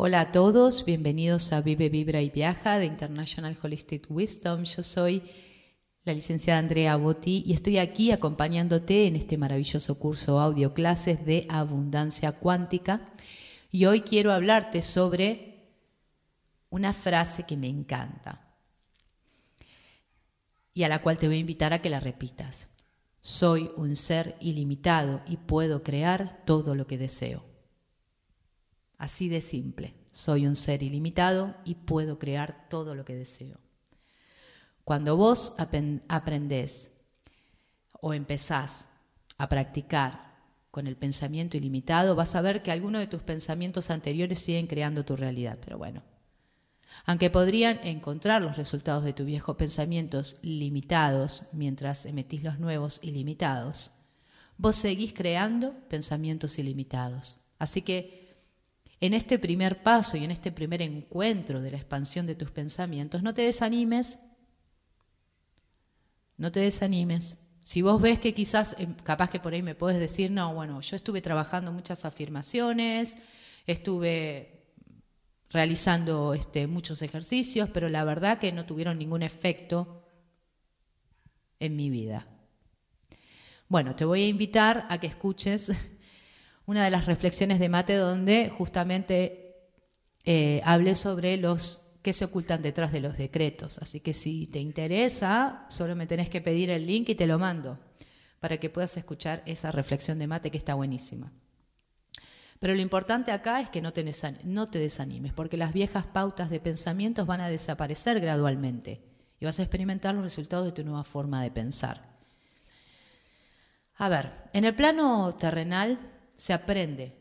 Hola a todos, bienvenidos a Vive, Vibra y Viaja de International Holistic Wisdom. Yo soy la licenciada Andrea Botti y estoy aquí acompañándote en este maravilloso curso audio clases de abundancia cuántica. Y hoy quiero hablarte sobre una frase que me encanta y a la cual te voy a invitar a que la repitas. Soy un ser ilimitado y puedo crear todo lo que deseo. Así de simple. Soy un ser ilimitado y puedo crear todo lo que deseo. Cuando vos aprendés o empezás a practicar con el pensamiento ilimitado, vas a ver que algunos de tus pensamientos anteriores siguen creando tu realidad. Pero bueno, aunque podrían encontrar los resultados de tus viejos pensamientos limitados mientras emetís los nuevos ilimitados, vos seguís creando pensamientos ilimitados. Así que en este primer paso y en este primer encuentro de la expansión de tus pensamientos, no te desanimes, no te desanimes. Si vos ves que quizás, eh, capaz que por ahí me puedes decir, no, bueno, yo estuve trabajando muchas afirmaciones, estuve realizando este, muchos ejercicios, pero la verdad que no tuvieron ningún efecto en mi vida. Bueno, te voy a invitar a que escuches una de las reflexiones de Mate donde justamente eh, hablé sobre los que se ocultan detrás de los decretos. Así que si te interesa, solo me tenés que pedir el link y te lo mando para que puedas escuchar esa reflexión de Mate que está buenísima. Pero lo importante acá es que no te, no te desanimes, porque las viejas pautas de pensamientos van a desaparecer gradualmente y vas a experimentar los resultados de tu nueva forma de pensar. A ver, en el plano terrenal se aprende.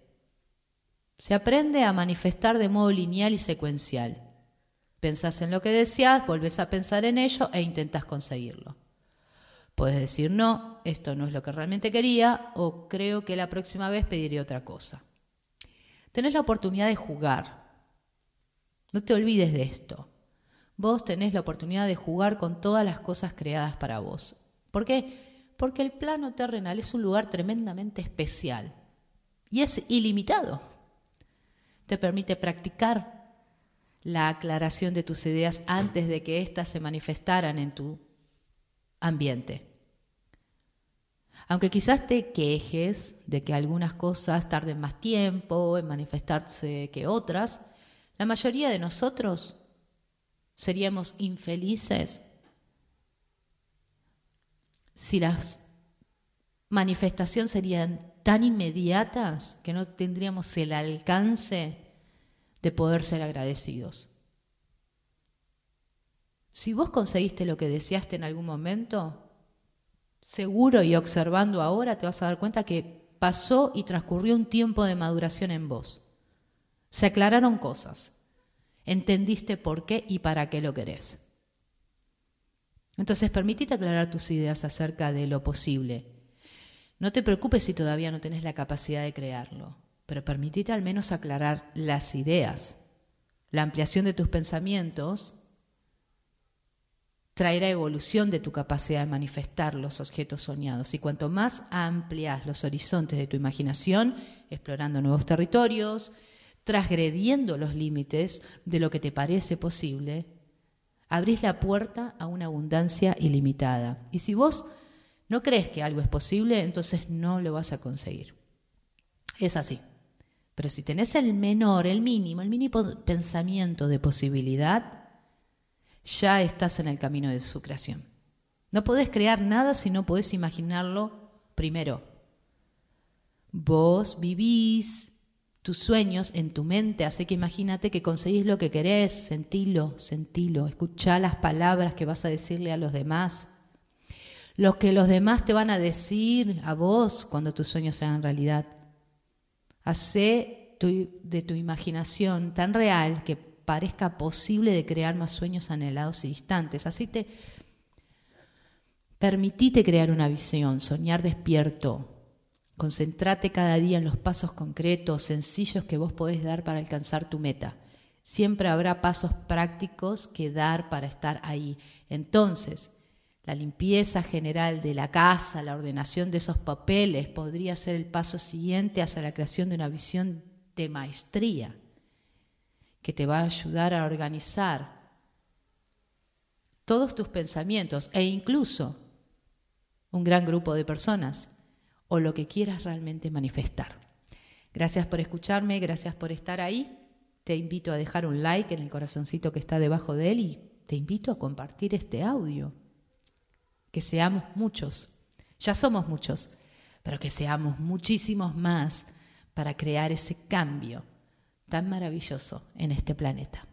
Se aprende a manifestar de modo lineal y secuencial. Pensás en lo que deseas, volvés a pensar en ello e intentas conseguirlo. Puedes decir no, esto no es lo que realmente quería o creo que la próxima vez pediré otra cosa. Tenés la oportunidad de jugar. No te olvides de esto. Vos tenés la oportunidad de jugar con todas las cosas creadas para vos. ¿Por qué? Porque el plano terrenal es un lugar tremendamente especial y es ilimitado. Te permite practicar la aclaración de tus ideas antes de que éstas se manifestaran en tu ambiente. Aunque quizás te quejes de que algunas cosas tarden más tiempo en manifestarse que otras, la mayoría de nosotros seríamos infelices si las manifestaciones serían tan inmediatas que no tendríamos el alcance de poder ser agradecidos. Si vos conseguiste lo que deseaste en algún momento, seguro y observando ahora te vas a dar cuenta que pasó y transcurrió un tiempo de maduración en vos. Se aclararon cosas. Entendiste por qué y para qué lo querés. Entonces, permitite aclarar tus ideas acerca de lo posible no te preocupes si todavía no tenés la capacidad de crearlo, pero permitite al menos aclarar las ideas. La ampliación de tus pensamientos traerá evolución de tu capacidad de manifestar los objetos soñados. Y cuanto más amplias los horizontes de tu imaginación, explorando nuevos territorios, transgrediendo los límites de lo que te parece posible, abrís la puerta a una abundancia ilimitada. Y si vos no crees que algo es posible, entonces no lo vas a conseguir. Es así. Pero si tenés el menor, el mínimo, el mínimo pensamiento de posibilidad, ya estás en el camino de su creación. No podés crear nada si no podés imaginarlo primero. Vos vivís tus sueños en tu mente, así que imagínate que conseguís lo que querés, sentilo, sentilo, escuchá las palabras que vas a decirle a los demás lo que los demás te van a decir a vos cuando tus sueños sean realidad. Hacé de tu imaginación tan real que parezca posible de crear más sueños anhelados y distantes. Así te permitite crear una visión, soñar despierto. Concentrate cada día en los pasos concretos, sencillos que vos podés dar para alcanzar tu meta. Siempre habrá pasos prácticos que dar para estar ahí. Entonces, la limpieza general de la casa, la ordenación de esos papeles, podría ser el paso siguiente hacia la creación de una visión de maestría. que te va a ayudar a organizar todos tus pensamientos e incluso un gran grupo de personas o lo que quieras realmente manifestar. Gracias por escucharme, gracias por estar ahí. Te invito a dejar un like en el corazoncito que está debajo de él y te invito a compartir este audio. Que seamos muchos, ya somos muchos, pero que seamos muchísimos más para crear ese cambio tan maravilloso en este planeta.